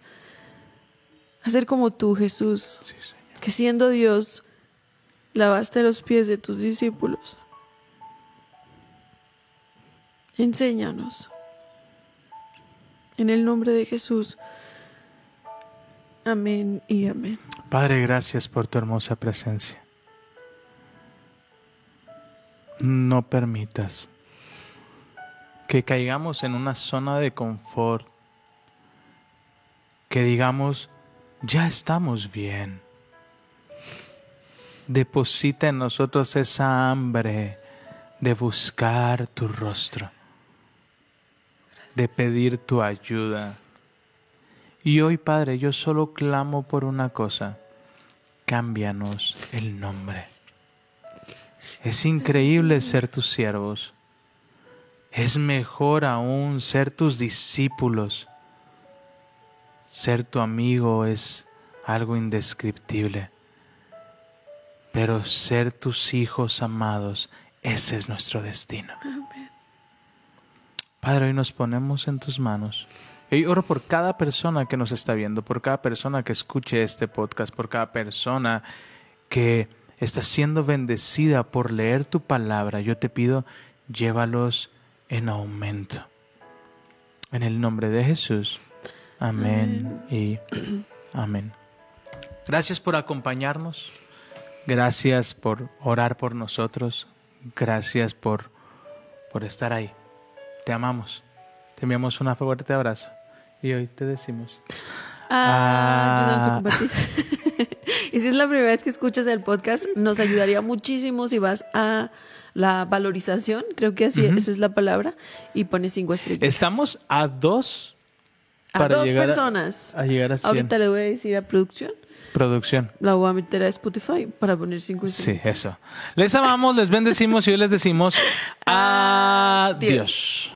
Hacer como tú, Jesús, Sí, que siendo Dios, lavaste los pies de tus discípulos. Enséñanos. En el nombre de Jesús. Amén y amén. Padre, gracias por tu hermosa presencia. No permitas que caigamos en una zona de confort, que digamos, ya estamos bien. Deposita en nosotros esa hambre de buscar tu rostro, de pedir tu ayuda. Y hoy, Padre, yo solo clamo por una cosa, cámbianos el nombre. Es increíble ser tus siervos. Es mejor aún ser tus discípulos. Ser tu amigo es algo indescriptible. Pero ser tus hijos amados, ese es nuestro destino. Padre, hoy nos ponemos en tus manos. Y oro por cada persona que nos está viendo, por cada persona que escuche este podcast, por cada persona que está siendo bendecida por leer tu palabra. Yo te pido, llévalos en aumento. En el nombre de Jesús. Amén, y amén. Gracias por acompañarnos. Gracias por orar por nosotros. Gracias por, por estar ahí. Te amamos. Te enviamos un fuerte abrazo. Y hoy te decimos. Ah, ayúdanos a Ah. compartir. y si es la primera vez que escuchas el podcast, nos ayudaría muchísimo si vas a la valorización, creo que así esa es la palabra, y pones cinco estrellas. Estamos a dos A dos llegar a- personas. A, llegar a 100. Ahorita le voy a decir a producción. Producción. La voy a meter a Spotify para poner cinco Sí, estrellas. eso. Les amamos, les bendecimos y hoy les decimos adiós.